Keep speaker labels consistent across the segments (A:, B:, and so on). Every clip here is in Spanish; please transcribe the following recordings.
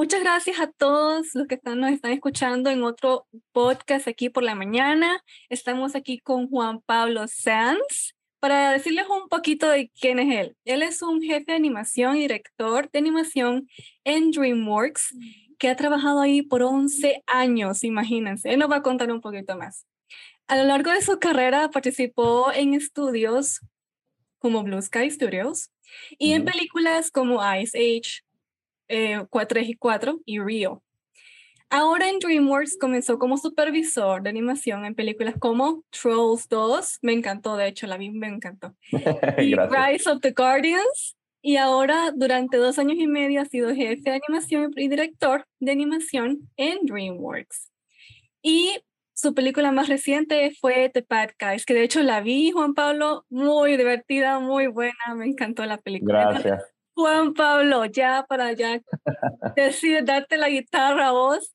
A: muchas gracias a todos los que están, nos están escuchando en otro podcast aquí por la mañana. Estamos aquí con Juan Pablo Sanz para decirles un poquito de quién es él. Él es un jefe de animación y director de animación en DreamWorks que ha trabajado ahí por 11 años, imagínense. Él nos va a contar un poquito más. A lo largo de su carrera participó en estudios como Blue Sky Studios y en películas como Ice Age, eh, 4 y 4 y Rio. Ahora en DreamWorks comenzó como supervisor de animación en películas como Trolls 2, me encantó, de hecho, la vi, me encantó. y Rise of the Guardians. Y ahora, durante dos años y medio, ha sido jefe de animación y director de animación en DreamWorks. Y su película más reciente fue The Bad Guys, que de hecho la vi, Juan Pablo, muy divertida, muy buena, me encantó la película.
B: Gracias.
A: Juan Pablo, ya para ya decir, darte la guitarra a vos,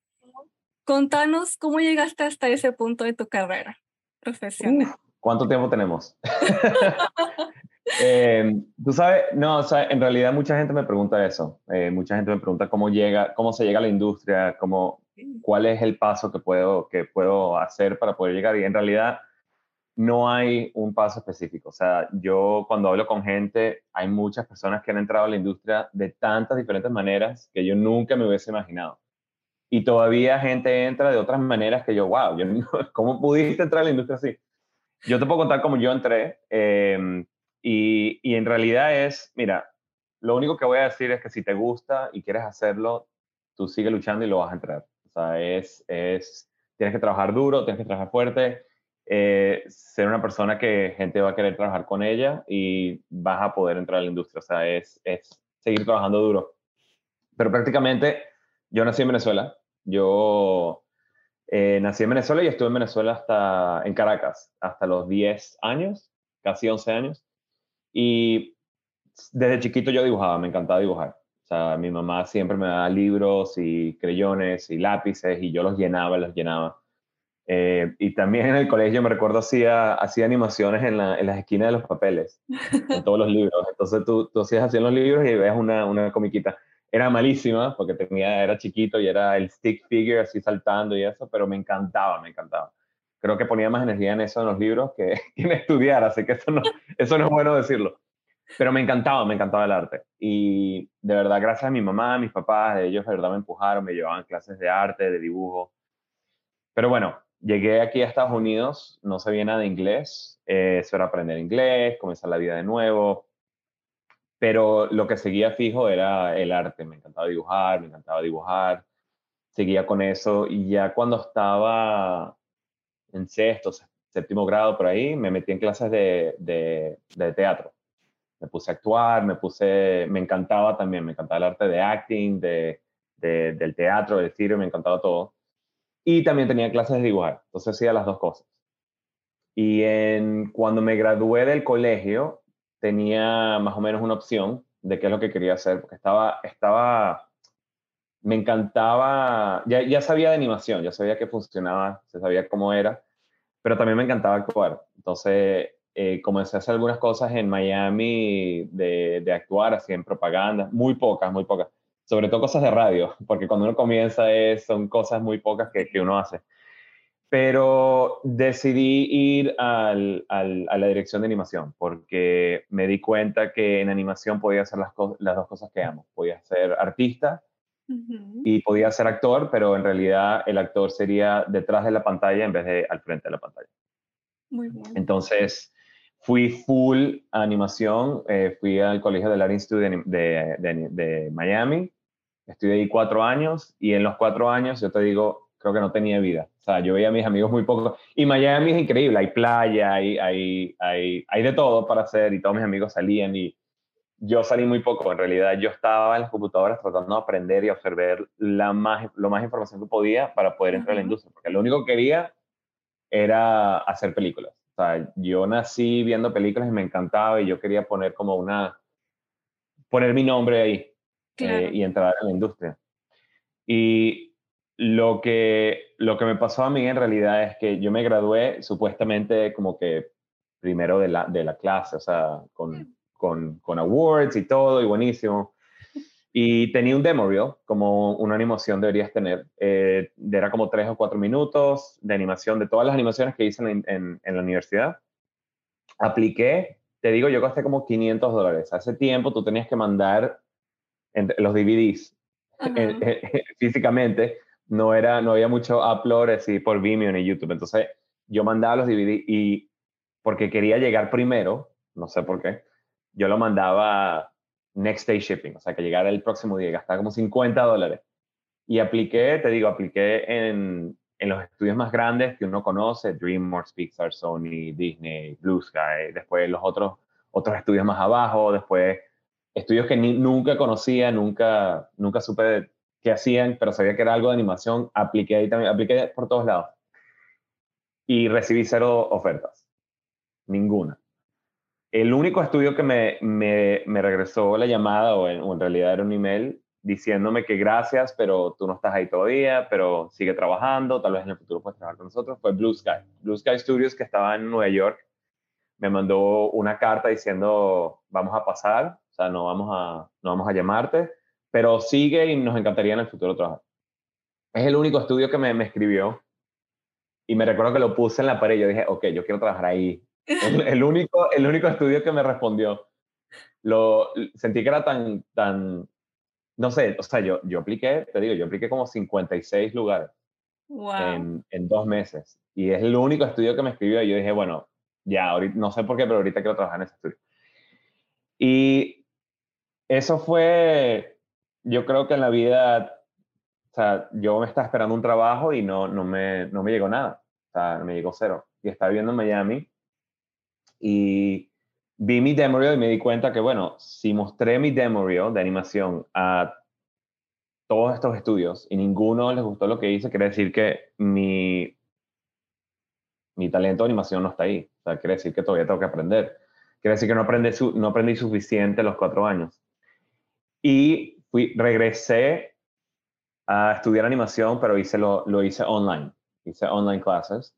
A: contanos cómo llegaste hasta ese punto de tu carrera profesional.
B: ¿Cuánto tiempo tenemos? eh, Tú sabes, no, o sea, en realidad mucha gente me pregunta eso. Eh, mucha gente me pregunta cómo llega, cómo se llega a la industria, cómo, cuál es el paso que puedo, que puedo hacer para poder llegar. Y en realidad no hay un paso específico. O sea, yo cuando hablo con gente, hay muchas personas que han entrado a la industria de tantas diferentes maneras que yo nunca me hubiese imaginado. Y todavía gente entra de otras maneras que yo, wow, yo, ¿cómo pudiste entrar a la industria así? Yo te puedo contar cómo yo entré. Eh, y, y en realidad es, mira, lo único que voy a decir es que si te gusta y quieres hacerlo, tú sigue luchando y lo vas a entrar. O sea, es, es, tienes que trabajar duro, tienes que trabajar fuerte, eh, ser una persona que gente va a querer trabajar con ella y vas a poder entrar a la industria. O sea, es, es seguir trabajando duro. Pero prácticamente yo nací en Venezuela. Yo eh, nací en Venezuela y estuve en Venezuela hasta en Caracas, hasta los 10 años, casi 11 años. Y desde chiquito yo dibujaba, me encantaba dibujar. O sea, mi mamá siempre me daba libros y creyones y lápices y yo los llenaba, los llenaba. Eh, y también en el colegio me recuerdo hacía, hacía animaciones en, la, en las esquinas de los papeles, en todos los libros. Entonces tú, tú hacías así en los libros y ves una, una comiquita. Era malísima porque tenía, era chiquito y era el stick figure así saltando y eso, pero me encantaba, me encantaba. Creo que ponía más energía en eso en los libros que, que en estudiar, así que eso no, eso no es bueno decirlo. Pero me encantaba, me encantaba el arte. Y de verdad, gracias a mi mamá, a mis papás, ellos de verdad me empujaron, me llevaban clases de arte, de dibujo. Pero bueno, llegué aquí a Estados Unidos, no sabía nada de inglés, eh, eso era aprender inglés, comenzar la vida de nuevo, pero lo que seguía fijo era el arte, me encantaba dibujar, me encantaba dibujar, seguía con eso y ya cuando estaba en sexto, séptimo grado por ahí, me metí en clases de, de, de teatro. Me puse a actuar, me puse, me encantaba también, me encantaba el arte de acting, de, de del teatro, del circo, me encantaba todo y también tenía clases de dibujar, entonces hacía las dos cosas. Y cuando me gradué del colegio, tenía más o menos una opción de qué es lo que quería hacer, porque estaba, estaba, me encantaba, ya, ya sabía de animación, ya sabía que funcionaba, se sabía cómo era, pero también me encantaba actuar. Entonces eh, comencé a hacer algunas cosas en Miami de, de actuar, así en propaganda, muy pocas, muy pocas sobre todo cosas de radio, porque cuando uno comienza es, son cosas muy pocas que, que uno hace. Pero decidí ir al, al, a la dirección de animación, porque me di cuenta que en animación podía hacer las, las dos cosas que amo. Podía ser artista uh -huh. y podía ser actor, pero en realidad el actor sería detrás de la pantalla en vez de al frente de la pantalla.
A: Muy bien.
B: Entonces, fui full animación, eh, fui al Colegio del Art Institute de, de, de, de, Miami, estudié ahí cuatro años y en los cuatro años, yo te digo, creo que no tenía vida. O sea, yo veía a mis amigos muy poco. Y Miami es increíble, hay playa, hay, hay, hay, hay de todo para hacer y todos mis amigos salían y yo salí muy poco. En realidad, yo estaba en las computadoras tratando de aprender y absorber la más, lo más información que podía para poder entrar uh -huh. a la industria, porque lo único que quería era hacer películas. O sea, yo nací viendo películas y me encantaba y yo quería poner como una, poner mi nombre ahí claro. eh, y entrar en la industria. Y lo que, lo que me pasó a mí en realidad es que yo me gradué supuestamente como que primero de la, de la clase, o sea, con, con, con awards y todo, y buenísimo. Y tenía un demo reel, como una animación deberías tener. Eh, era como tres o cuatro minutos de animación de todas las animaciones que hice en, la universidad. Apliqué, te digo, yo gasté como 500 dólares. Hace tiempo tú tenías que mandar los DVDs físicamente. No, era, no había mucho upload así por Vimeo ni YouTube. Entonces yo mandaba los DVDs y porque quería llegar primero, no sé por qué, yo lo mandaba next day shipping, o sea, que llegara el próximo día, gastaba como 50 dólares. Y apliqué, te digo, apliqué en, en los estudios más grandes que uno conoce, DreamWorks, Pixar, Sony, Disney, Blue Sky, después los otros, otros estudios más abajo, después estudios que nunca conocía, nunca, nunca supe qué hacían, pero sabía que era algo de animación, apliqué ahí también, apliqué por todos lados. Y recibí cero ofertas, ninguna. El único estudio que me, me, me regresó la llamada, o en, realidad era un email, diciéndome que gracias, pero tú no estás ahí todavía, pero sigue trabajando, tal vez en el futuro puedes trabajar con nosotros, fue Blue Sky. Blue Sky Studios, que estaba en Nueva York, me mandó una carta diciendo, vamos a pasar, o sea, no vamos a, no vamos a llamarte, pero sigue y nos encantaría en el futuro trabajar. Es el único estudio que me, me escribió y me recuerdo que lo puse en la pared y yo dije, ok, yo quiero trabajar ahí, el, único, el único estudio que me respondió. Lo, sentí que era tan, tan, no sé, o sea, yo, yo apliqué, te digo, yo apliqué como 56 lugares en, en, dos meses. Y es el único estudio que me escribió y yo dije, bueno, ya, ahorita, no sé por qué, pero ahorita quiero trabajar en ese estudio. Y eso fue, yo creo que en la vida, o sea, yo me estaba esperando un trabajo y no, no, me, no me llegó nada, o sea, me llegó cero. Y estaba viviendo en Miami y vi mi demo reel y me di cuenta que, bueno, si mostré mi demo reel de animación a todos estos estudios y ninguno les gustó lo que hice, quiere decir que mi, mi talento de animación no está ahí. O sea, quiere decir que todavía tengo que aprender. Quiere decir que no aprendí, no aprendí suficiente los cuatro años. Y fui, regresé a estudiar animación, pero hice lo, lo hice online. Hice online classes.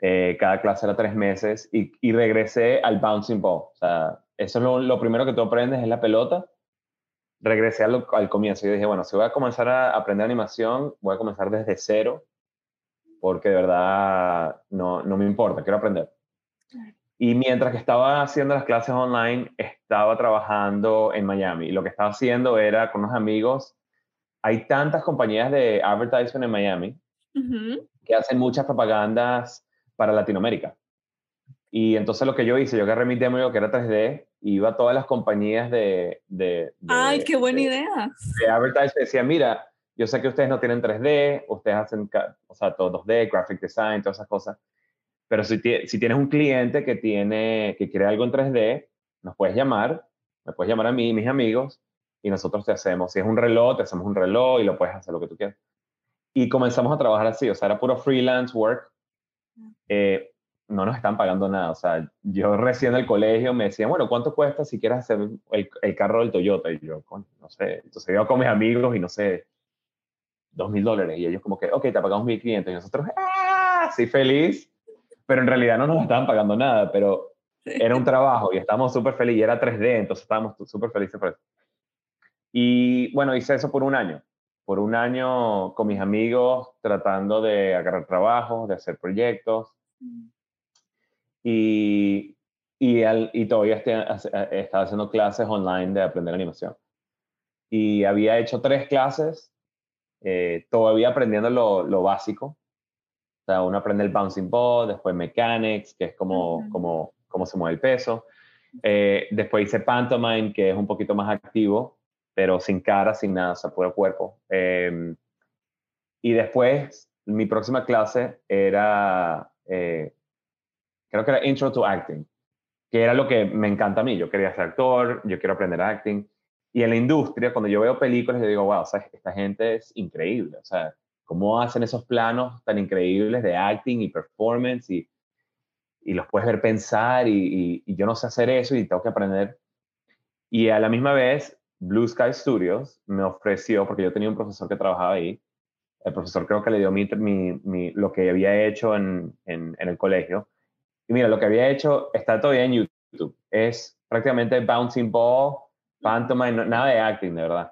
B: Eh, cada clase era tres meses y, y, regresé al bouncing ball. O sea, eso es lo, lo, primero que tú aprendes es la pelota. Regresé al, al comienzo y dije, bueno, si voy a comenzar a aprender animación, voy a comenzar desde cero, porque de verdad no, no me importa, quiero aprender. Y mientras que estaba haciendo las clases online, estaba trabajando en Miami. Y lo que estaba haciendo era con unos amigos. Hay tantas compañías de advertising en Miami que hacen muchas propagandas para Latinoamérica. Y entonces lo que yo hice, yo agarré mi demo que era 3D, iba a todas las compañías de... de,
A: ¡Ay, qué buena idea!
B: De advertising, decía, mira, yo sé que ustedes no tienen 3D, ustedes hacen, o sea, todo 2D, graphic design, todas esas cosas, pero si, si tienes un cliente que, tiene, que quiere algo en 3D, nos puedes llamar, me puedes llamar a mí y mis amigos, y nosotros te hacemos, si es un reloj, te hacemos un reloj y lo puedes hacer lo que tú quieras. Y comenzamos a trabajar así, o sea, era puro freelance work, eh, no nos están pagando nada. O sea, yo recién en el colegio me decían, bueno, ¿cuánto cuesta si quieres hacer el, el carro del Toyota? Y yo, no sé. Entonces yo con mis amigos y no sé, dos mil dólares. Y ellos como que, ok, te pagamos mil quinientos. Y nosotros, ¡ah! Sí, feliz. Pero en realidad no nos estaban pagando nada, pero era un trabajo y estábamos súper felices. Y era 3D, entonces estábamos súper felices por eso. Y bueno, hice eso por un año por un año con mis amigos tratando de agarrar trabajo, de hacer proyectos. Y, y, y todavía estaba haciendo clases online de aprender animación. Y había hecho tres clases, eh, todavía aprendiendo lo, lo, básico. O sea, uno aprende el bouncing ball, después mechanics, que es como, como, cómo se mueve el peso. Eh, después hice pantomime, que es un poquito más activo, pero sin cara, sin nada, o sea, puro cuerpo. Em, y después, mi próxima clase era, eh, creo que era Intro to Acting, que era lo que me encanta a mí. Yo quería ser actor, yo quiero aprender acting. Y en la industria, cuando yo veo películas, yo digo, wow, o sea, esta gente es increíble. O sea, cómo hacen esos planos tan increíbles de acting y performance y, y los puedes ver pensar y, y, yo no sé hacer eso y tengo que aprender. Y a la misma vez Blue Sky Studios me ofreció, porque yo tenía un profesor que trabajaba ahí, el profesor creo que le dio mi, mi, lo que había hecho en, en, el colegio. Y mira, lo que había hecho está todavía en YouTube. Es prácticamente bouncing ball, pantomime, nada de acting, de verdad.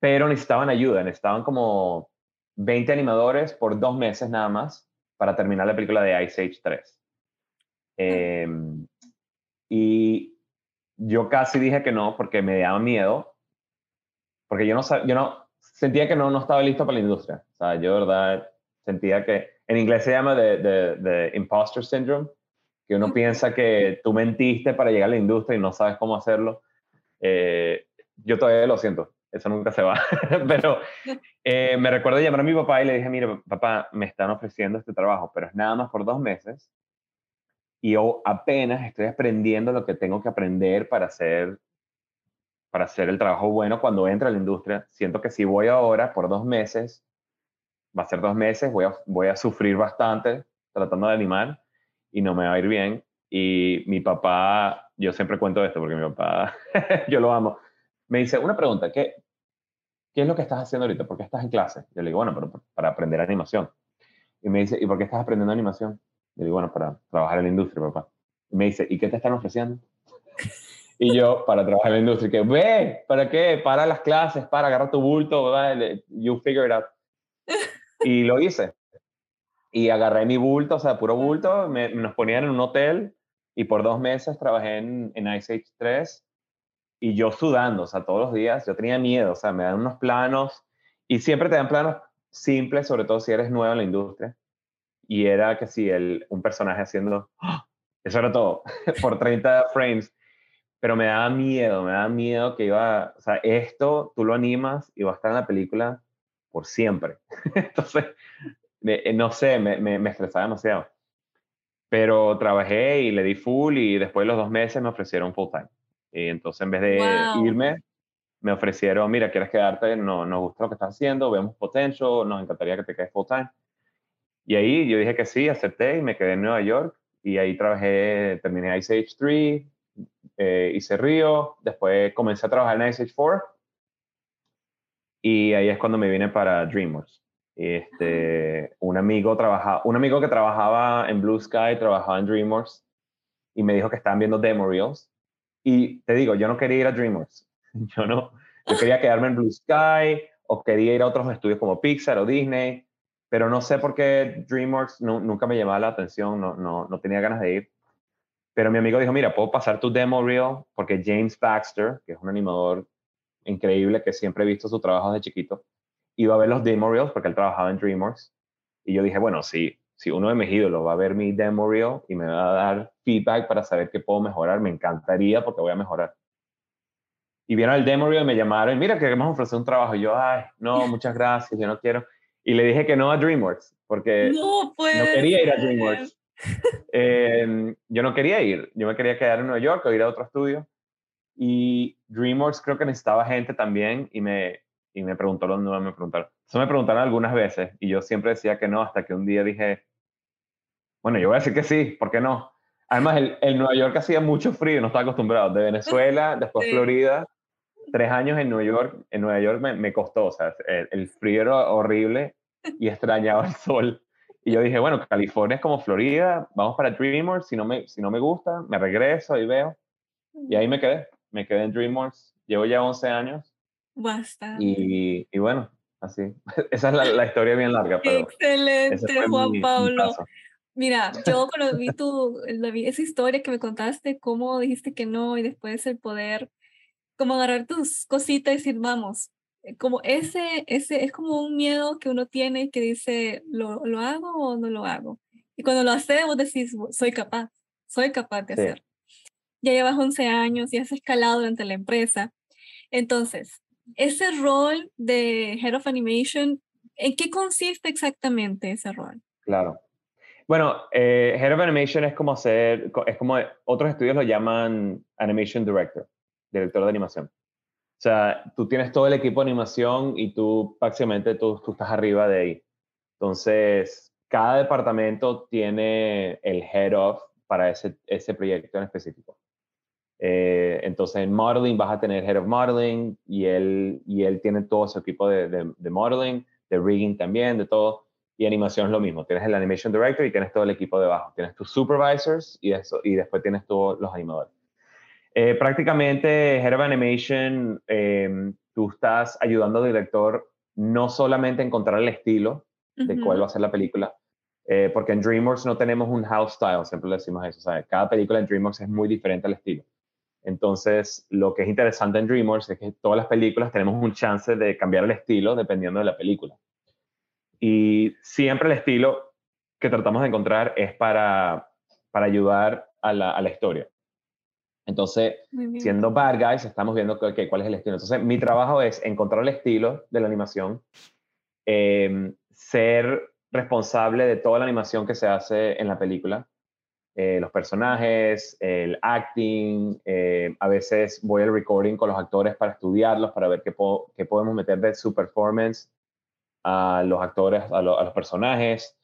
B: Pero necesitaban ayuda, necesitaban como 20 animadores por dos meses nada más para terminar la película de Ice Age 3. Em, y yo casi dije que no porque me daba miedo, porque yo no, yo no sentía que no, no estaba listo para la industria. O sea, yo de verdad sentía que en inglés se llama de, imposter syndrome, que uno piensa que tú mentiste para llegar a la industria y no sabes cómo hacerlo. Eh, yo todavía lo siento, eso nunca se va. pero eh, me recuerdo llamar a mi papá y le dije, mire, papá, me están ofreciendo este trabajo, pero es nada más por dos meses y yo apenas estoy aprendiendo lo que tengo que aprender para hacer para hacer el trabajo bueno cuando entre a la industria. Siento que si voy ahora por dos meses, va a ser dos meses, voy a, voy a sufrir bastante tratando de animar y no me va a ir bien. Y mi papá, yo siempre cuento esto porque mi papá, yo lo amo, me dice, una pregunta, ¿qué, ¿qué es lo que estás haciendo ahorita? ¿Por qué estás en clase? Yo le digo, bueno, para aprender animación. Y me dice, ¿y por qué estás aprendiendo animación? Yo digo, bueno, para trabajar en la industria, papá. Y me dice, ¿y qué te están ofreciendo? Y yo, para trabajar en la industria, que, ve, ¿para qué? Para las clases, para agarrar tu bulto, you figure it out. Y lo hice. Y agarré mi bulto, o sea, puro bulto, me, nos ponían en un hotel y por dos meses trabajé en, en Ice Age 3 y yo sudando, o sea, todos los días, yo tenía miedo, o sea, me dan unos planos y siempre te dan planos simples, sobre todo si eres nuevo en la industria y era que si el, un personaje haciendo, ¡ah! eso era todo, por 30 frames, pero me daba miedo, me daba miedo que iba, o sea, esto tú lo animas y va a estar en la película por siempre. Entonces, eh, no sé, me, me, estresaba demasiado. Pero trabajé y le di full y después de los dos meses me ofrecieron full time. Y entonces en vez de irme, me ofrecieron, mira, ¿quieres quedarte? No, nos gusta lo que estás haciendo, vemos potential, nos encantaría que te quedes full time. Y ahí yo dije que sí, acepté y me quedé en Nueva York y ahí trabajé, terminé Ice Age 3, eh, hice Río, después comencé a trabajar en Ice Age 4 y ahí es cuando me vine para DreamWorks. Este, un amigo trabaja, un amigo que trabajaba en Blue Sky, trabajaba en DreamWorks y me dijo que estaban viendo demo reels y te digo, yo no quería ir a DreamWorks, yo no, yo quería quedarme en Blue Sky o quería ir a otros estudios como Pixar o Disney pero no sé por qué DreamWorks nunca me llamaba la atención, no, no, no, tenía ganas de ir. Pero mi amigo dijo, mira, puedo pasar tu demo reel porque James Baxter, que es un animador increíble que siempre he visto su trabajo de chiquito, iba a ver los demo reels porque él trabajaba en DreamWorks. Y yo dije, bueno, si, si uno de mis ídolos va a ver mi demo reel y me va a dar feedback para saber qué puedo mejorar, me encantaría porque voy a mejorar. Y vieron el demo reel y me llamaron, mira, queremos ofrecer un trabajo. Y yo, ay, no, muchas gracias, yo no quiero. Y le dije que no a DreamWorks, porque no, quería ir a DreamWorks. Em, yo no quería ir, yo me quería quedar en Nueva York o ir a otro estudio. Y DreamWorks creo que necesitaba gente también y me, y me preguntó dónde me preguntaron. Eso me preguntaron algunas veces y yo siempre decía que no, hasta que un día dije, bueno, yo voy a decir que sí, ¿por qué no? Además, el, el Nueva York hacía mucho frío, no estaba acostumbrado. De Venezuela, después Florida, tres años en Nueva York, en Nueva York me, me costó, o sea, el, el, frío era horrible y extrañaba el sol. Y yo dije, bueno, California es como Florida, vamos para DreamWorks, si no me, si no me gusta, me regreso y veo. Y ahí me quedé, me quedé en DreamWorks, llevo ya 11 años.
A: Bastante.
B: Y, y bueno, así, esa es la, la, historia bien larga. Pero
A: Excelente, Juan Pablo. Mira, yo cuando vi, tu, vi esa historia que me contaste, cómo dijiste que no y después el poder, como agarrar tus cositas y decir, vamos, eh, como ese, ese es como un miedo que uno tiene que dice, ¿lo, lo hago o no lo hago? Y cuando lo haces, vos decís, soy capaz, soy capaz de hacerlo. Ya llevas 11 años y has escalado durante la empresa. Entonces, ese rol de Head of Animation, ¿en qué consiste exactamente ese rol?
B: Claro. Bueno, eh, Head of Animation es como ser, es como otros estudios lo llaman Animation Director, director de animación. O sea, tú tienes todo el equipo de animación y tú prácticamente tú, tú estás arriba de ahí. Entonces, cada departamento tiene el head of para ese, ese proyecto en específico. Eh, entonces, en modeling vas a tener head of modeling y él, y él tiene todo su equipo de, de, modeling, de rigging también, de todo. Y animación es lo mismo. Tienes el animation director y tienes todo el equipo debajo. Tienes tus supervisors y, eso, y después tienes todos los animadores. Eh, prácticamente, Head of Animation, em, tú estás ayudando al director no solamente a encontrar el estilo de cuál va a ser la película, eh, porque en DreamWorks no tenemos un house style, siempre le decimos eso, sea, cada película en DreamWorks es muy diferente al estilo. Entonces, lo que es interesante en DreamWorks es que todas las películas tenemos un chance de cambiar el estilo dependiendo de la película. Y siempre el estilo que tratamos de encontrar es para, para ayudar a la, a la historia. Entonces, siendo bad guys, estamos viendo cuál es el estilo. Entonces, mi trabajo es encontrar el estilo de la animación, em, ser responsable de toda la animación que se hace en la película, eh, los personajes, el acting, eh, a veces voy al recording con los actores para estudiarlos, para ver qué, qué podemos meter de su performance a los actores, a, a los personajes.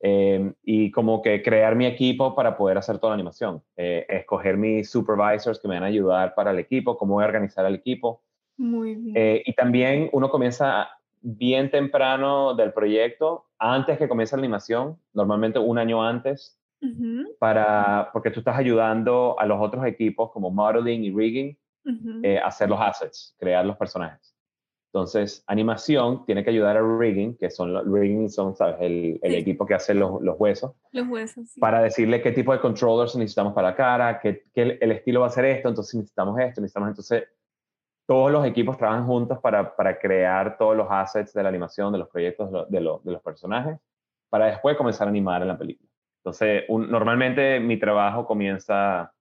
B: Em, y como que crear mi equipo para poder hacer toda la animación. Eh, escoger mis supervisors que me van a ayudar para el equipo, cómo voy a organizar el equipo.
A: Muy bien.
B: Eh, y también uno comienza bien temprano del proyecto, antes que comience la animación, normalmente un año antes, para, porque tú estás ayudando a los otros equipos como modeling y rigging eh, hacer los assets, crear los personajes. Entonces, animación tiene que ayudar a rigging, que son los rigging son, ¿sabes? El, el equipo que hace los, los huesos.
A: Los huesos.
B: Sí. Para decirle qué tipo de controllers necesitamos para la cara, que, el, el, estilo va a ser esto, entonces necesitamos esto, necesitamos entonces todos los equipos trabajan juntos para, para crear todos los assets de la animación, de los proyectos, de, lo, de los personajes, para después comenzar a animar en la película. Entonces, un, normalmente mi trabajo comienza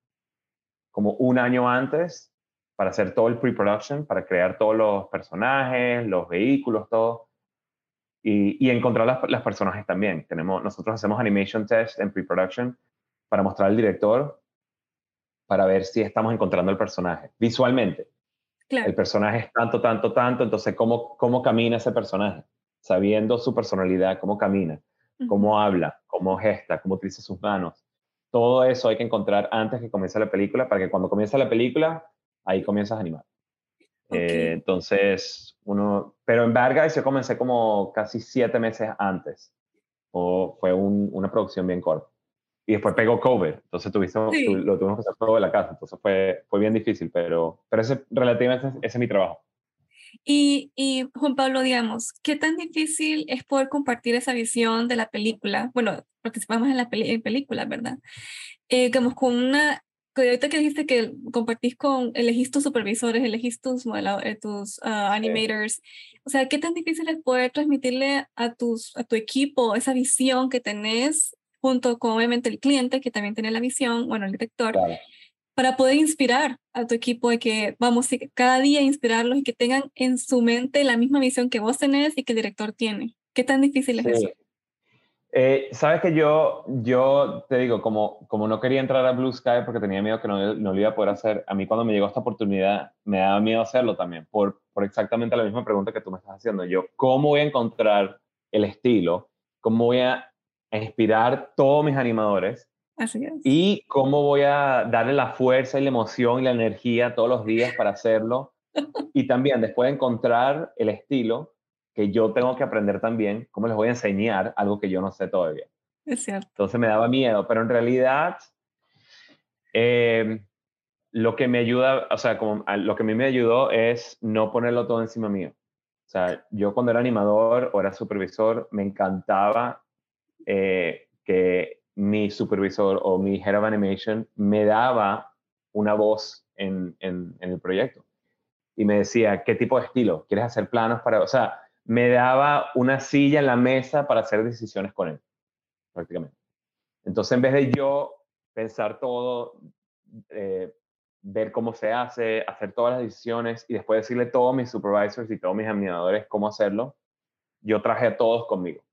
B: como un año antes para hacer todo el pre-production, para crear todos los personajes, los vehículos, todo. Y, y encontrar las, las, personajes también. Tenemos, nosotros hacemos animation test en pre-production para mostrar al director, para ver si estamos encontrando el personaje visualmente.
A: Claro.
B: El personaje es tanto, tanto, tanto, entonces cómo, cómo camina ese personaje, sabiendo su personalidad, cómo camina, uh -huh. cómo habla, cómo gesta, cómo utiliza sus manos. Todo eso hay que encontrar antes que comience la película, para que cuando comience la película ahí comienzas a animar. Okay. Eh, entonces, uno, pero en Bad Guys yo comencé como casi siete meses antes. O fue un, una producción bien corta. Y después pegó COVID, entonces tuviste, sí. tu, lo tuvimos que hacer todo de la casa, entonces fue, fue bien difícil, pero, pero ese, relativamente ese es mi trabajo.
A: Y, y Juan Pablo, digamos, ¿qué tan difícil es poder compartir esa visión de la película? Bueno, participamos en la peli en película, ¿verdad? Eh, digamos, con una ahorita que dijiste que compartís con, elegís tus supervisores, elegís tus, eh, tus uh, animators, o sea, ¿qué tan difícil es poder transmitirle a, tus, a tu equipo esa visión que tenés junto con obviamente el cliente que también tiene la visión, bueno, el director,
B: claro.
A: para poder inspirar a tu equipo de que vamos cada día inspirarlos y que tengan en su mente la misma visión que vos tenés y que el director tiene? ¿Qué tan difícil es
B: sí.
A: eso?
B: Eh, Sabes que yo, yo te digo, como, como no quería entrar a Blue Sky porque tenía miedo que no, no lo iba a poder hacer, a mí cuando me llegó esta oportunidad me daba miedo hacerlo también, por, por exactamente la misma pregunta que tú me estás haciendo. Yo, ¿cómo voy a encontrar el estilo? ¿Cómo voy a inspirar todos mis animadores?
A: Así es.
B: Y cómo voy a darle la fuerza y la emoción y la energía todos los días para hacerlo. y también después de encontrar el estilo, que yo tengo que aprender también, cómo les voy a enseñar algo que yo no sé todavía.
A: Es cierto.
B: Entonces me daba miedo, pero en realidad eh, lo que me ayuda, o sea, como, lo que a mí me ayudó es no ponerlo todo encima mío. O sea, yo cuando era animador o era supervisor, me encantaba eh, que mi supervisor o mi head of animation me daba una voz en, en, en el proyecto. Y me decía, ¿qué tipo de estilo? ¿Quieres hacer planos para...? O sea, me daba una silla en la mesa para hacer decisiones con él, prácticamente. Entonces, en vez de yo pensar todo, eh, ver cómo se hace, hacer todas las decisiones y después decirle a todos mis supervisors y todos mis animadores cómo hacerlo, yo traje a todos conmigo.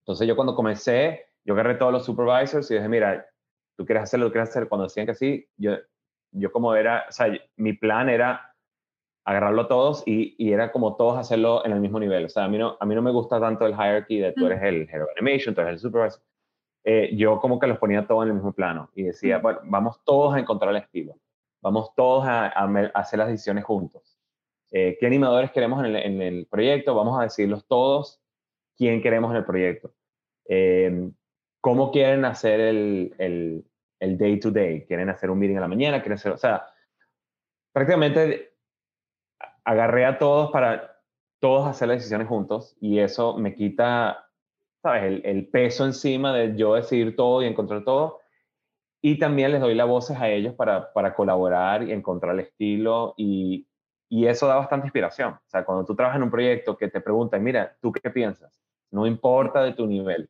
B: Entonces, yo cuando comencé, yo agarré a todos los supervisors y dije, mira, tú quieres hacerlo, tú quieres hacerlo. Cuando decían que sí, yo, yo como era, o sea, mi plan era agarrarlo a todos y, y, era como todos hacerlo en el mismo nivel. O sea, a mí no, a mí no me gusta tanto el hierarchy de tú eres el Hero Animation, tú eres el Supervisor. Eh, yo como que los ponía todos en el mismo plano y decía, mm. bueno, vamos todos a encontrar el estilo. Vamos todos a, a, a hacer las decisiones juntos. Eh, ¿Qué animadores queremos en el, en el, proyecto? Vamos a decirlos todos quién queremos en el proyecto. Eh, ¿Cómo quieren hacer el, el, el day to day? ¿Quieren hacer un meeting a la mañana? ¿Quieren hacer, o sea, prácticamente agarré a todos para todos hacer las decisiones juntos y eso me quita, ¿sabes? El, peso encima de yo decidir todo y encontrar todo. Y también les doy las voces a ellos para, para colaborar y encontrar el estilo y, y eso da bastante inspiración. O sea, cuando tú trabajas en un proyecto que te preguntan, mira, ¿tú qué piensas? No importa de tu nivel.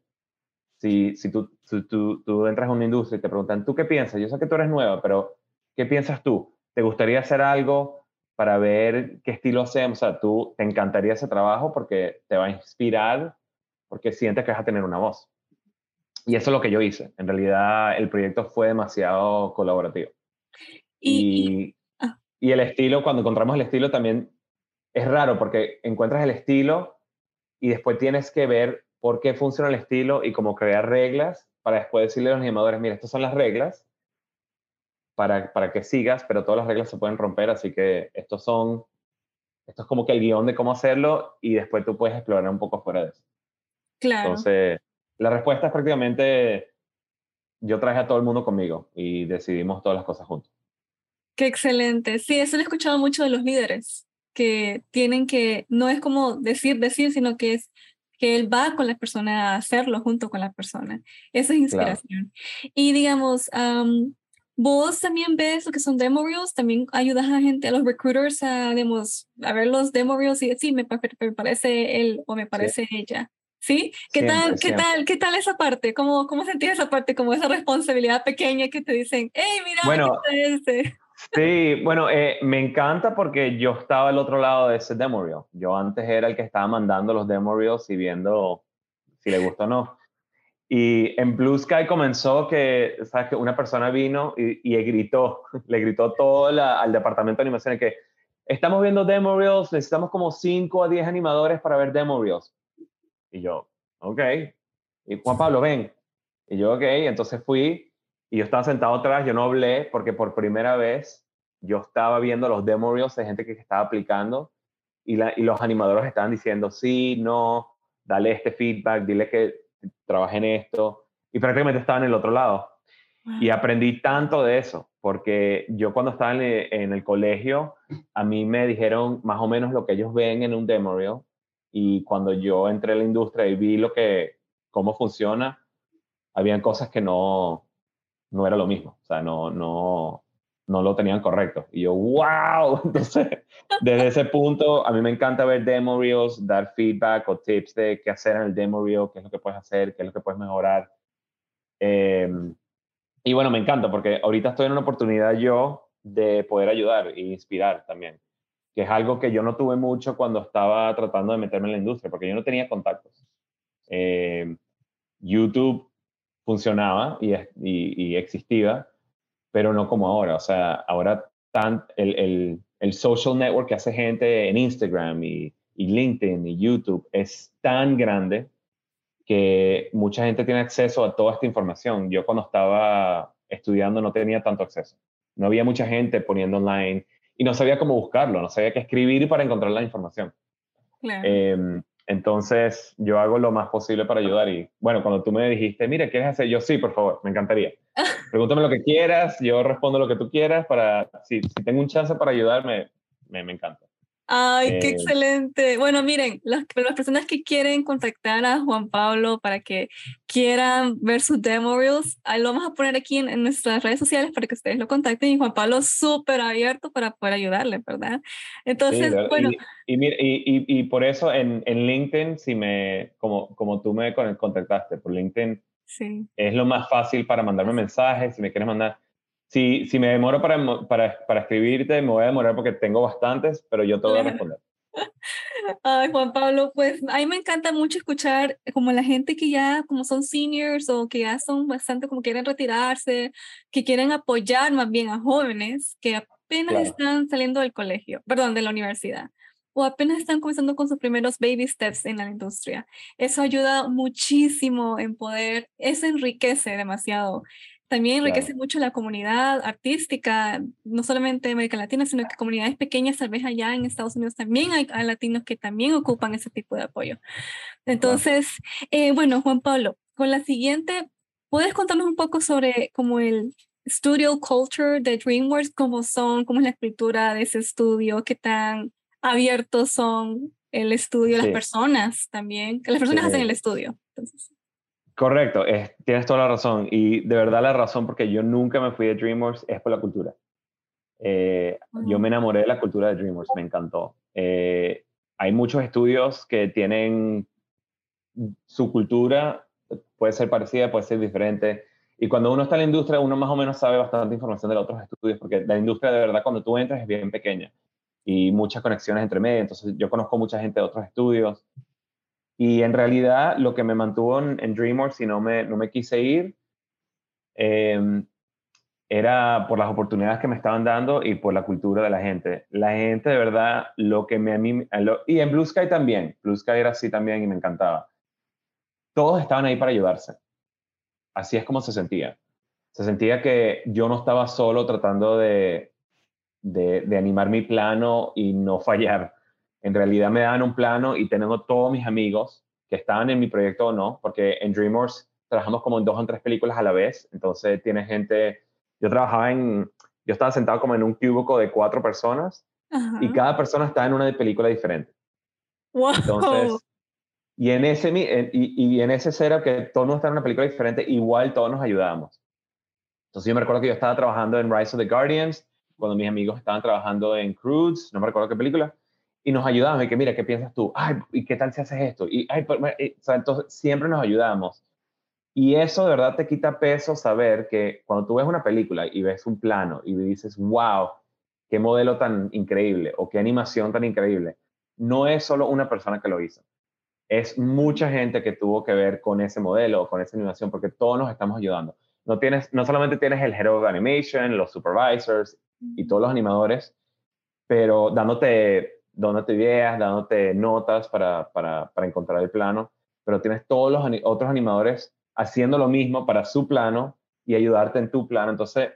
B: Si, si, tú, tú, tú entras a una industria y te preguntan, ¿tú qué piensas? Yo sé que tú eres nueva, pero ¿qué piensas tú? ¿Te gustaría hacer algo para ver qué estilo hacemos? O sea, tú te encantaría ese trabajo porque te va a inspirar, porque sientes que vas a tener una voz. Y eso es lo que yo hice. En realidad, el proyecto fue demasiado colaborativo. Y, ah. y, el estilo, cuando encontramos el estilo, también es raro porque encuentras el estilo y después tienes que ver por qué funciona el estilo y cómo crear reglas para después decirle a los animadores, mira, estas son las reglas para, para que sigas, pero todas las reglas se pueden romper, así que estos son, esto es como que el guion de cómo hacerlo y después tú puedes explorar un poco fuera de eso.
A: Claro.
B: Entonces, la respuesta es prácticamente, yo traje a todo el mundo conmigo y decidimos todas las cosas juntos.
A: Qué excelente. Sí, eso lo he escuchado mucho de los líderes, que tienen que, no es como decir, decir, sino que es que él va con la persona a hacerlo junto con la persona. Esa es inspiración. Y digamos, vos también ves lo que son demo reels, también ayudas a gente, a los recruiters a, digamos, a ver los demo reels y decir, me, me parece él o me parece ella. ¿Sí? ¿Qué tal, qué tal, qué tal esa parte? ¿Cómo, cómo sentías esa parte? Como esa responsabilidad pequeña que te dicen, hey, mira,
B: bueno, este? Sí, bueno, eh, me encanta porque yo estaba al otro lado de ese demo reel. Yo antes era el que estaba mandando los demo reels y viendo si le gusta o no. Y en Blue Sky comenzó que, ¿sabes? Que una persona vino y, y gritó, le gritó todo al departamento de animación que estamos viendo demo reels, necesitamos como 5 a 10 animadores para ver demo reels. Y yo, ok. Y Juan Pablo, ven. Y yo, ok. Entonces fui y yo estaba sentado atrás, yo no hablé porque por primera vez yo estaba viendo los demo reels de gente que estaba aplicando y, la, y los animadores estaban diciendo, sí, no, dale este feedback, dile que trabaje en esto. Y prácticamente estaba en el otro lado. Y aprendí tanto de eso, porque yo cuando estaba en el, en el, colegio, a mí me dijeron más o menos lo que ellos ven en un demo reel y cuando yo entré a la industria y vi lo que, cómo funciona, habían cosas que no, no era lo mismo, o sea, no, no, no lo tenían correcto. Y yo, wow, entonces, desde ese punto, a mí me encanta ver demo reels, dar feedback o tips de qué hacer en el demo reel, qué es lo que puedes hacer, qué es lo que puedes mejorar. Em, y bueno, me encanta porque ahorita estoy en una oportunidad yo de poder ayudar e inspirar también que es algo que yo no tuve mucho cuando estaba tratando de meterme en la industria, porque yo no tenía contactos. Eh, YouTube funcionaba y, y, existía, pero no como ahora. O sea, ahora tan, el, el, el, social network que hace gente en Instagram y, y LinkedIn y YouTube es tan grande que mucha gente tiene acceso a toda esta información. Yo cuando estaba estudiando no tenía tanto acceso. No había mucha gente poniendo online y no sabía cómo buscarlo, no sabía qué escribir para encontrar la información. Em, entonces, yo hago lo más posible para ayudar. Y bueno, cuando tú me dijiste, mira, ¿quieres hacer? Yo sí, por favor, me encantaría. Pregúntame lo que quieras, yo respondo lo que tú quieras. Para, si, si tengo un chance para ayudarme, me, me encanta.
A: Ay, qué eh, excelente. Bueno, miren, las, las, personas que quieren contactar a Juan Pablo para que quieran ver sus demo reels, ahí lo vamos a poner aquí en, nuestras redes sociales para que ustedes lo contacten y Juan Pablo es súper abierto para poder ayudarle, ¿verdad? Entonces, bueno.
B: Y, y, y, por eso en, en, LinkedIn, si me, como, como tú me contactaste por LinkedIn, sí. es lo más fácil para mandarme mensajes, si me quieres mandar si, si me demoro para, para, para, escribirte, me voy a demorar porque tengo bastantes, pero yo te voy a responder.
A: Ay, Juan Pablo, pues a mí me encanta mucho escuchar como la gente que ya como son seniors o que ya son bastante como quieren retirarse, que quieren apoyar más bien a jóvenes que apenas están saliendo del colegio, perdón, de la universidad o apenas están comenzando con sus primeros baby steps en la industria. Eso ayuda muchísimo en poder, eso enriquece demasiado también enriquece mucho la comunidad artística, no solamente de América Latina, sino que comunidades pequeñas, tal vez allá en Estados Unidos también hay, latinos que también ocupan ese tipo de apoyo. Entonces, eh, bueno, Juan Pablo, con la siguiente, ¿puedes contarnos un poco sobre como el, studio culture de DreamWorks, cómo son, cómo es la escritura de ese estudio, qué tan abiertos son el estudio, las personas también, que las personas hacen el estudio. Entonces.
B: Correcto, tienes toda la razón. Y de verdad la razón porque yo nunca me fui de DreamWorks es por la cultura. Eh, yo me enamoré de la cultura de DreamWorks, me encantó. Eh, hay muchos estudios que tienen su cultura, puede ser parecida, puede ser diferente. Y cuando uno está en la industria, uno más o menos sabe bastante información de los otros estudios, porque la industria de verdad cuando tú entras es bien pequeña y muchas conexiones entre medio. Entonces yo conozco mucha gente de otros estudios y en realidad lo que me mantuvo en, DreamWorks y no me, no me quise ir em, era por las oportunidades que me estaban dando y por la cultura de la gente. La gente de verdad, lo que me a mí, y en Blue Sky también, Blue Sky era así también y me encantaba. Todos estaban ahí para ayudarse. Así es como se sentía. Se sentía que yo no estaba solo tratando de, de animar mi plano y no fallar en realidad me dan un plano y tengo todos mis amigos que estaban en mi proyecto o no, porque en DreamWorks trabajamos como en dos o tres películas a la vez, entonces tiene gente, yo trabajaba en, yo estaba sentado como en un cúbico de cuatro personas y cada persona está en una película diferente.
A: Wow.
B: Entonces, y en ese, y, y en ese cero que todos nos están en una película diferente, igual todos nos ayudamos. Entonces yo me recuerdo que yo estaba trabajando en Rise of the Guardians, cuando mis amigos estaban trabajando en Cruz, no me recuerdo qué película, y nos ayudamos y que mira, ¿qué piensas tú? Ay, ¿y qué tal si haces esto? Y, ay, pues, o sea, entonces siempre nos ayudamos. Y eso de verdad te quita peso saber que cuando tú ves una película y ves un plano y dices, wow, qué modelo tan increíble o qué animación tan increíble, no es solo una persona que lo hizo. Es mucha gente que tuvo que ver con ese modelo o con esa animación porque todos nos estamos ayudando. No, tienes, no solamente tienes el Hero of Animation, los supervisors y todos los animadores, pero dándote dándote ideas, dándote notas para, para, para encontrar el plano, pero tienes todos los otros animadores haciendo lo mismo para su plano y ayudarte en tu plano. Entonces,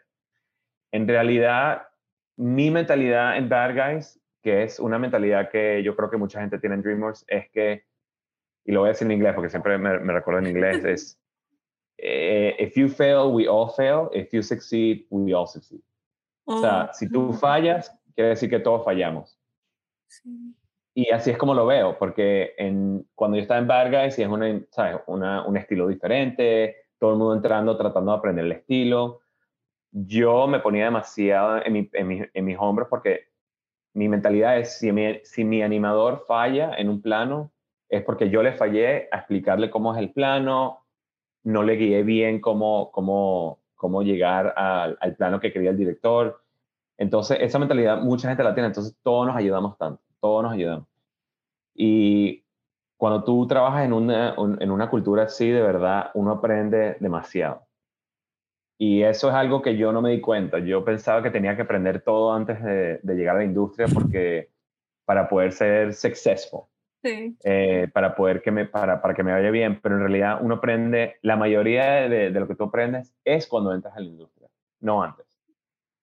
B: en realidad, mi mentalidad en Bad Guys, que es una mentalidad que yo creo que mucha gente tiene en DreamWorks, es que, y lo voy a decir en inglés porque siempre me, me recuerdo en inglés, es, eh, if you fail, we all fail. If you succeed, we all succeed. o sea, si tú fallas, quiere decir que todos fallamos. Y así es como lo veo, porque en, cuando yo estaba en Vargas, y es una, ¿sabes? Un estilo diferente, todo el mundo entrando, tratando de aprender el estilo, yo me ponía demasiado en, mi, en, en mis hombros porque mi mentalidad es, si mi, animador falla en un plano, es porque yo le fallé a explicarle cómo es el plano, no le guié bien cómo, llegar al plano que quería el director. Entonces, esa mentalidad mucha gente la tiene, entonces todos nos ayudamos tanto todos nos ayudamos. Y cuando tú trabajas en una, en una cultura así, de verdad, uno aprende demasiado. Y eso es algo que yo no me di cuenta. Yo pensaba que tenía que aprender todo antes de, llegar a la industria porque para poder ser successful, sí. Eh, para poder que me, para, para que me vaya bien, pero en realidad uno aprende, la mayoría de, de lo que tú aprendes es cuando entras a la industria, no antes.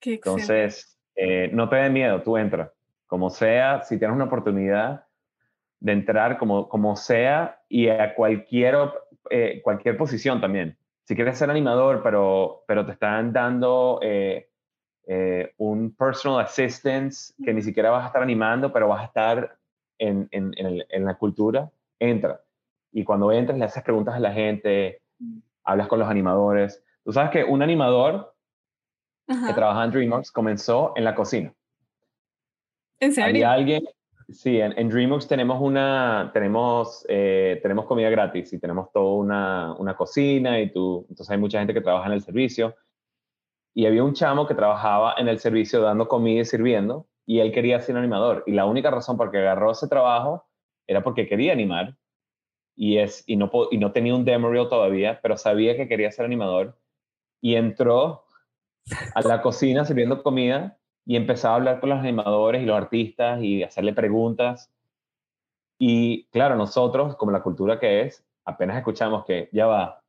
B: Entonces, eh, no te dé miedo, tú entras como sea, si tienes una oportunidad de entrar como, como sea y a cualquier, eh, cualquier posición también. Si quieres ser animador, pero, pero te están dando eh, un personal assistance que ni siquiera vas a estar animando, pero vas a estar en, en, en, la cultura, entra. Y cuando entres le haces preguntas a la gente, hablas con los animadores. Tú sabes que un animador que trabaja en DreamWorks comenzó en la cocina.
A: ¿En serio?
B: Había alguien, sí, en, DreamWorks tenemos una, tenemos, eh, tenemos comida gratis y tenemos toda una, una cocina y tú, entonces hay mucha gente que trabaja en el servicio. Y había un chamo que trabajaba en el servicio dando comida y sirviendo y él quería ser animador. Y la única razón por que agarró ese trabajo era porque quería animar y, es, y, no, y no tenía un demo reel todavía, pero sabía que quería ser animador y entró a la cocina sirviendo comida y empezaba a hablar con los animadores y los artistas y hacerle preguntas. Y claro, nosotros, como la cultura que es, apenas escuchamos que ya va,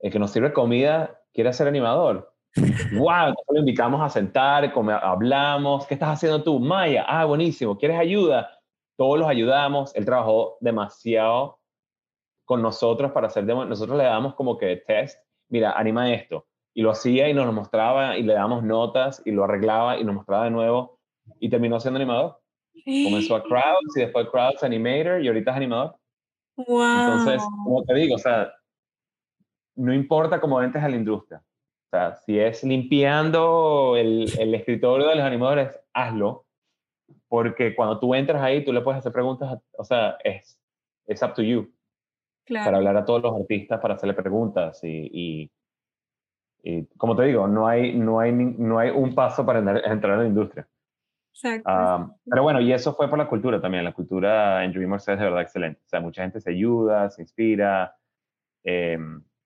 B: el que nos sirve comida quiere ser animador. ¡Wow! Lo invitamos a sentar, hablamos. ¿Qué estás haciendo tú? Maya, ah, buenísimo. ¿Quieres ayuda? Todos los ayudamos. Él trabajó demasiado con nosotros para hacer demo. Nosotros le damos como que test. Mira, anima esto. Y lo hacía y nos lo mostraba y le damos notas y lo arreglaba y nos mostraba de nuevo y terminó siendo animador. Comenzó a Crowds y después Crowds Animator y ahorita es animador.
A: Wow.
B: Entonces, como te digo, o sea, no importa cómo entres a la industria. O sea, si es limpiando el, el escritorio de los animadores, hazlo. Porque cuando tú entras ahí, tú le puedes hacer preguntas, o sea, es, es up to you.
A: Claro.
B: Para hablar a todos los artistas, para hacerle preguntas y, y, y como te digo, no hay, no hay, no hay un paso para entrar, a la industria.
A: Exacto.
B: Um, pero bueno, y eso fue por la cultura también. La cultura en DreamWorks es de verdad excelente. O sea, mucha gente se ayuda, se inspira. Eh,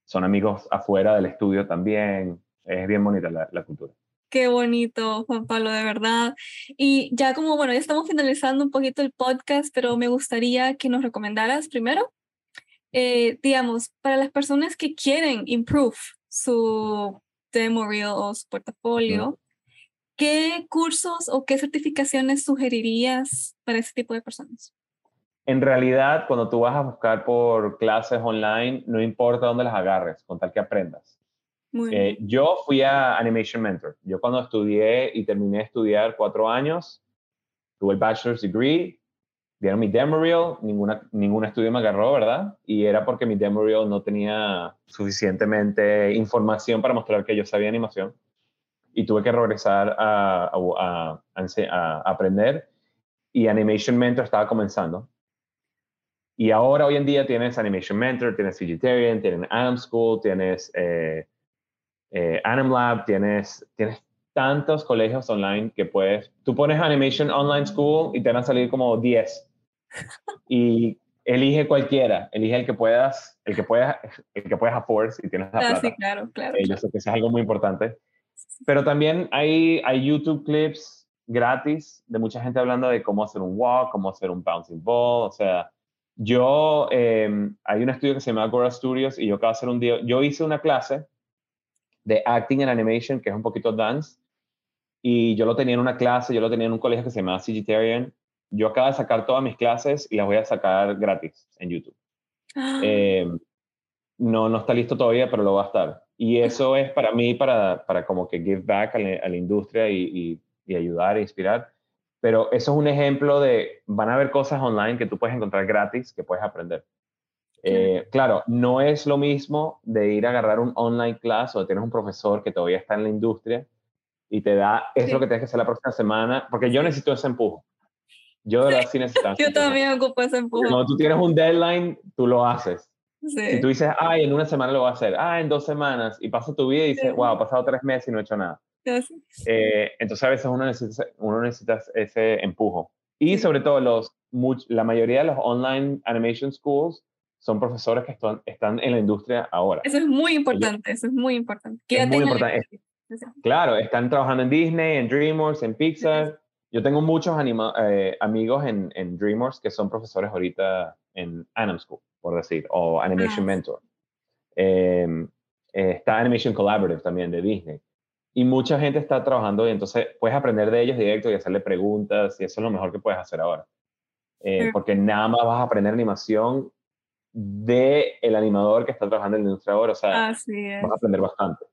B: son amigos afuera del estudio también. Es bien bonita la, la, cultura.
A: Qué bonito, Juan Pablo, de verdad. Y ya como, bueno, ya estamos finalizando un poquito el podcast, pero me gustaría que nos recomendaras primero, eh, digamos, para las personas que quieren improve su demo reel o su portafolio. ¿qué cursos o qué certificaciones sugerirías para ese tipo de personas?
B: En realidad, cuando tú vas a buscar por clases online, no importa dónde las agarres, con tal que aprendas. Eh, yo fui a Animation Mentor. Yo cuando estudié y terminé de estudiar cuatro años, tuve el bachelor's degree, dieron mi demo reel, ninguna, ningún estudio me agarró, ¿verdad? Y era porque mi demo reel no tenía suficientemente información para mostrar que yo sabía animación. Y tuve que regresar a, a, a, a aprender. Y Animation Mentor estaba comenzando. Y ahora, hoy en día, tienes Animation Mentor, tienes Vegetarian, tienes Anim School, tienes eh, eh, Anim Lab, tienes, tienes tantos colegios online que puedes. Tú pones Animation Online School y te van a salir como 10. Y elige cualquiera, elige el que puedas, el que puedas, el que puedas afford si tienes la
A: ah,
B: plata.
A: Sí, claro, claro.
B: Eh, yo sé que eso es algo muy importante. Pero también hay, hay YouTube clips gratis de mucha gente hablando de cómo hacer un walk, cómo hacer un bouncing ball, o sea, yo, eh, hay un estudio que se llama Agora Studios y yo acabo de hacer un día, yo hice una clase de acting and animation, que es un poquito dance, y yo lo tenía en una clase, yo lo tenía en un colegio que se llama Sigitarian. Yo acabo de sacar todas mis clases y las voy a sacar gratis en YouTube. Eh, no, no está listo todavía, pero lo va a estar. Y eso es para mí, para, para como que give back a la, a la industria y, y, y ayudar e inspirar pero eso es un ejemplo de, van a haber cosas online que tú puedes encontrar gratis, que puedes aprender. Eh, claro, no es lo mismo de ir a agarrar un online class o tienes un profesor que todavía está en la industria y te da, es sí. lo que tienes que hacer la próxima semana, porque yo necesito ese empuje. Yo de verdad sí necesito.
A: yo también ocupo ese empuje.
B: Cuando tú tienes un deadline, tú lo haces. Sí. Si tú dices, ay, en una semana lo voy a hacer, ah, en dos semanas, y pasa tu vida y dices, sí. wow, ha pasado tres meses y no he hecho nada. Eh, entonces a veces uno necesita, uno necesita ese empujo. Y sobre todo los, much, la mayoría de los online animation schools son profesores que están, están en la industria ahora.
A: Eso es muy importante, eso es muy importante.
B: Es muy importante. Claro, están trabajando en Disney, en DreamWorks, en Pixar. Yo tengo muchos anima, eh, amigos en, en, DreamWorks que son profesores ahorita en Anim School, por decir, o Animation ah. Mentor. Eh, está Animation Collaborative también de Disney y mucha gente está trabajando y entonces puedes aprender de ellos directo y hacerle preguntas y eso es lo mejor que puedes hacer ahora. Eh. Porque nada más vas a aprender animación de el animador que está trabajando en la industria ahora, o sea,
A: Así es.
B: vas a aprender bastante.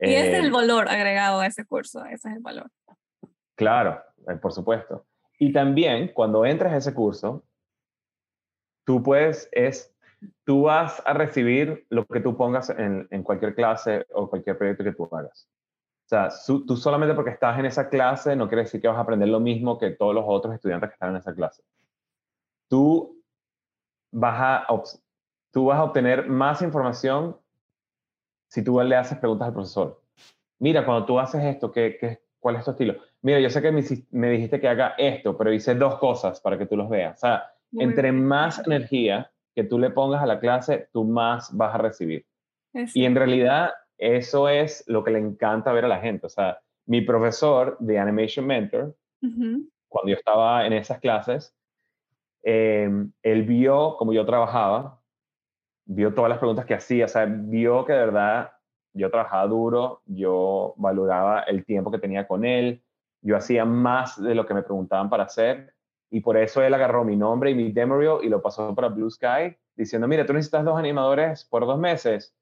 A: Y ese es el valor agregado a ese curso, ese es el valor.
B: Claro, eh, por supuesto. Y también cuando entras a ese curso, tú puedes, es, tú vas a recibir lo que tú pongas en, en cualquier clase o cualquier proyecto que tú hagas. O sea, tú solamente porque estás en esa clase no quiere decir que vas a aprender lo mismo que todos los otros estudiantes que están en esa clase. Tú vas a, tú vas a obtener más información si tú le haces preguntas al profesor. Mira, cuando tú haces esto, ¿qué, qué, ¿cuál es tu estilo? Mira, yo sé que me, me, dijiste que haga esto, pero hice dos cosas para que tú los veas. O sea, Muy entre bien. más energía que tú le pongas a la clase, tú más vas a recibir. Y en realidad eso es lo que le encanta ver a la gente. O sea, mi profesor de Animation Mentor, uh -huh. cuando yo estaba en esas clases, eh, él vio cómo yo trabajaba, vio todas las preguntas que hacía, o sea, vio que de verdad yo trabajaba duro, yo valoraba el tiempo que tenía con él, yo hacía más de lo que me preguntaban para hacer, y por eso él agarró mi nombre y mi demo reel y lo pasó para Blue Sky, diciendo, mira, tú necesitas dos animadores por dos meses,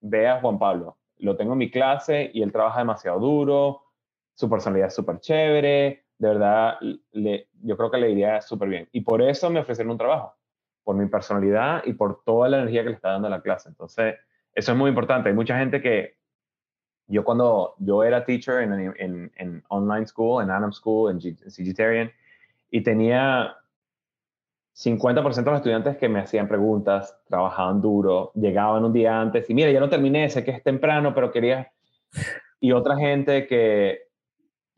B: ve a Juan Pablo. lo tengo en mi clase y él trabaja demasiado duro, su personalidad es súper chévere, de verdad, le, yo creo que le iría súper bien. Y por eso me ofrecieron un trabajo, por mi personalidad y por toda la energía que le está dando a la clase. Entonces, eso es muy importante. Hay mucha gente que, yo cuando yo era teacher en, en, en online school, en Adam School, en Cigitarian, y tenía 50% de los estudiantes que me hacían preguntas, trabajaban duro, llegaban un día antes y mira, ya no terminé, sé que es temprano, pero quería... Y otra gente que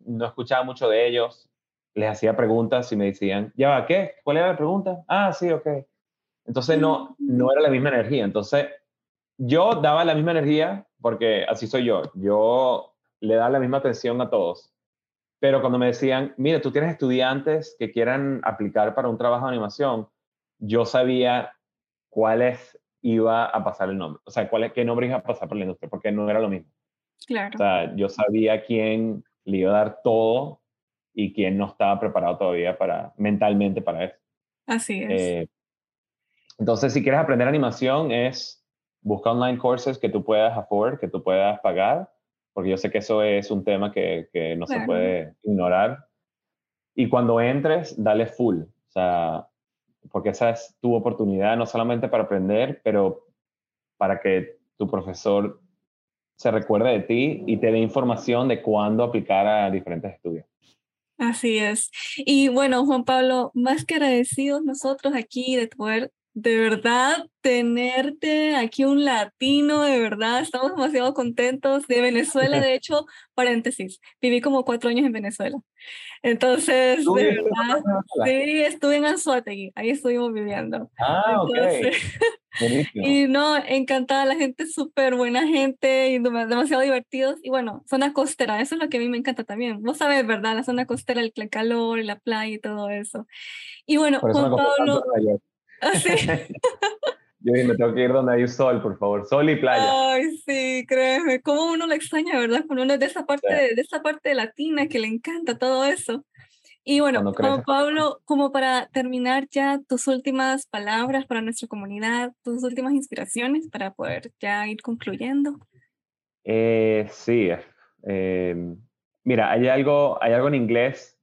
B: no escuchaba mucho de ellos, les hacía preguntas y me decían, ya va, ¿qué? ¿Cuál era la pregunta? Ah, sí, ok. Entonces no, no era la misma energía. Entonces yo daba la misma energía porque así soy yo. Yo le daba la misma atención a todos. Pero cuando me decían, mire, tú tienes estudiantes que quieran aplicar para un trabajo de animación, yo sabía cuáles iba a pasar el nombre, o sea, cuál, qué nombre iba a pasar por la industria, porque no era lo mismo.
A: Claro.
B: O sea, yo sabía quién le iba a dar todo y quién no estaba preparado todavía para, mentalmente para eso.
A: Así es.
B: Eh, entonces, si quieres aprender animación, es busca online courses que tú puedas afford, que tú puedas pagar porque yo sé que eso es un tema que, que no se puede ignorar. Y cuando entres, dale full, o sea, porque esa es tu oportunidad no solamente para aprender, pero para que tu profesor se recuerde de ti y te dé información de cuándo aplicar a diferentes estudios.
A: Así es. Y bueno, Juan Pablo, más que agradecidos nosotros aquí de poder de verdad, tenerte aquí un latino, de verdad, estamos demasiado contentos. De Venezuela, de hecho, paréntesis, viví como cuatro años en Venezuela. Entonces, de verdad, sí, estuve en Anzuategui, ahí estuvimos viviendo.
B: Ah, ok.
A: y no, encantada, la gente súper buena gente y demasiado divertidos. Y bueno, zona costera, eso es lo que a mí me encanta también. Vos sabés, ¿verdad? La zona costera, el calor, la playa y todo eso. Y bueno, Juan Pablo...
B: ¿Así? Yo me tengo que ir donde hay sol, por favor. Sol y playa.
A: Ay, sí, créeme. Cómo uno lo extraña, ¿verdad? Cuando uno es de esa parte, de esa parte latina que le encanta todo eso. Y bueno, Juan Pablo, como para terminar ya tus últimas palabras para nuestra comunidad, tus últimas inspiraciones para poder ya ir concluyendo.
B: Eh, sí, em, mira, hay algo, hay algo en inglés,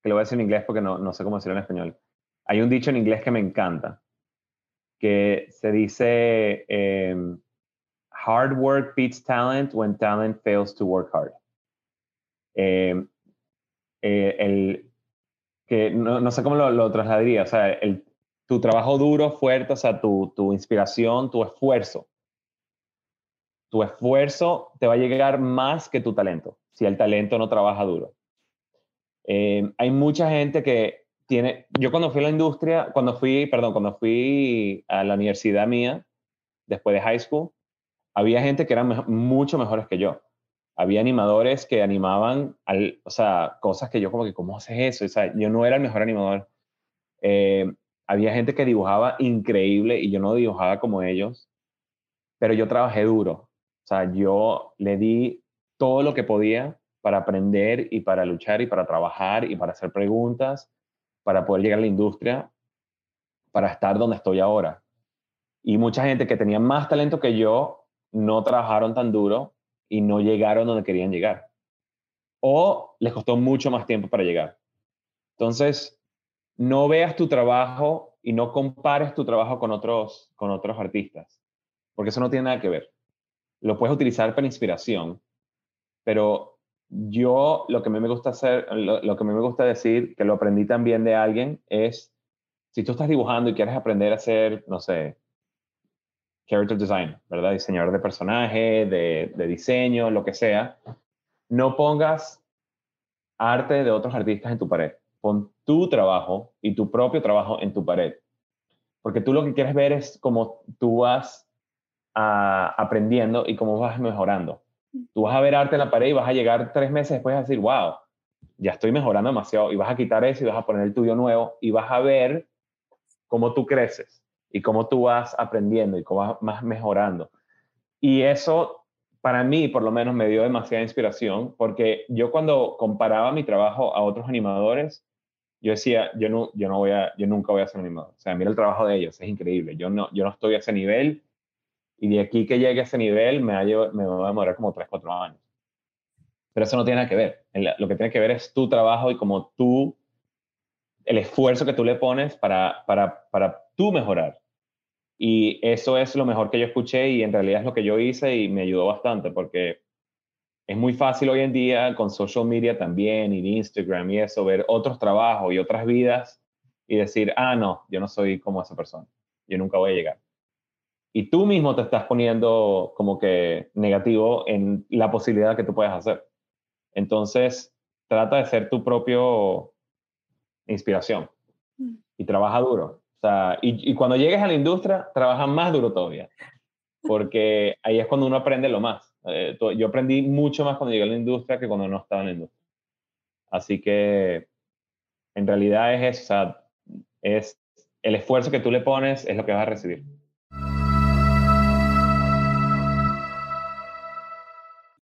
B: que lo voy a decir en inglés porque no, no sé cómo decirlo en español, hay un dicho en inglés que me encanta, que se dice, em, hard work beats talent when talent fails to work hard. Em, eh, que no, sé cómo lo, trasladaría, o sea, el, tu trabajo duro, fuerte, o sea, tu, tu inspiración, tu esfuerzo. Tu esfuerzo te va a llegar más que tu talento, si el talento no trabaja duro. Em, hay mucha gente que tiene, yo cuando fui a la industria, cuando fui, perdón, cuando fui a la universidad mía, después de high school, había gente que eran mucho mejores que yo. Había animadores que animaban, al, o sea, cosas que yo como que, ¿cómo haces eso? O sea, yo no era el mejor animador. Eh, había gente que dibujaba increíble y yo no dibujaba como ellos, pero yo trabajé duro. O sea, yo le di todo lo que podía para aprender y para luchar y para trabajar y para hacer preguntas para poder llegar a la industria, para estar donde estoy ahora. Y mucha gente que tenía más talento que yo no trabajaron tan duro y no llegaron donde querían llegar. O les costó mucho más tiempo para llegar. Entonces, no veas tu trabajo y no compares tu trabajo con otros, con otros artistas, porque eso no tiene nada que ver. Lo puedes utilizar para inspiración, pero yo lo que a mí me gusta hacer, lo, que a mí me gusta decir, que lo aprendí también de alguien, es si tú estás dibujando y quieres aprender a hacer, no sé, character design, ¿verdad? Diseñador de personaje, de, diseño, lo que sea, no pongas arte de otros artistas en tu pared. Pon tu trabajo y tu propio trabajo en tu pared. Porque tú lo que quieres ver es cómo tú vas ah, aprendiendo y cómo vas mejorando. Tú vas a ver arte en la pared y vas a llegar tres meses después a decir, wow, ya estoy mejorando demasiado. Y vas a quitar eso y vas a poner el tuyo nuevo y vas a ver cómo tú creces y cómo tú vas aprendiendo y cómo vas mejorando. Y eso, para mí, por lo menos, me dio demasiada inspiración porque yo cuando comparaba mi trabajo a otros animadores, yo decía, yo, no, yo, no voy a, yo nunca voy a ser animador. O sea, mira el trabajo de ellos, es increíble. Yo no, yo no estoy a ese nivel Y de aquí que llegue a ese nivel me, va a demorar como 3, 4 años. Pero eso no tiene nada que ver. Lo que tiene que ver es tu trabajo y como tú, el esfuerzo que tú le pones para, para, para tú mejorar. Y eso es lo mejor que yo escuché y en realidad es lo que yo hice y me ayudó bastante porque es muy fácil hoy en día con social media también y Instagram y eso, ver otros trabajos y otras vidas y decir, ah, no, yo no soy como esa persona, yo nunca voy a llegar. Y tú mismo te estás poniendo como que negativo en la posibilidad que tú puedes hacer. Entonces, trata de ser tu propio inspiración mm. y trabaja duro. O sea, y, cuando llegues a la industria, trabaja más duro todavía, porque ahí es cuando uno aprende lo más. Eh, yo aprendí mucho más cuando llegué a la industria que cuando no estaba en la industria. Así que, en realidad es eso, o sea, es el esfuerzo que tú le pones es lo que vas a recibir.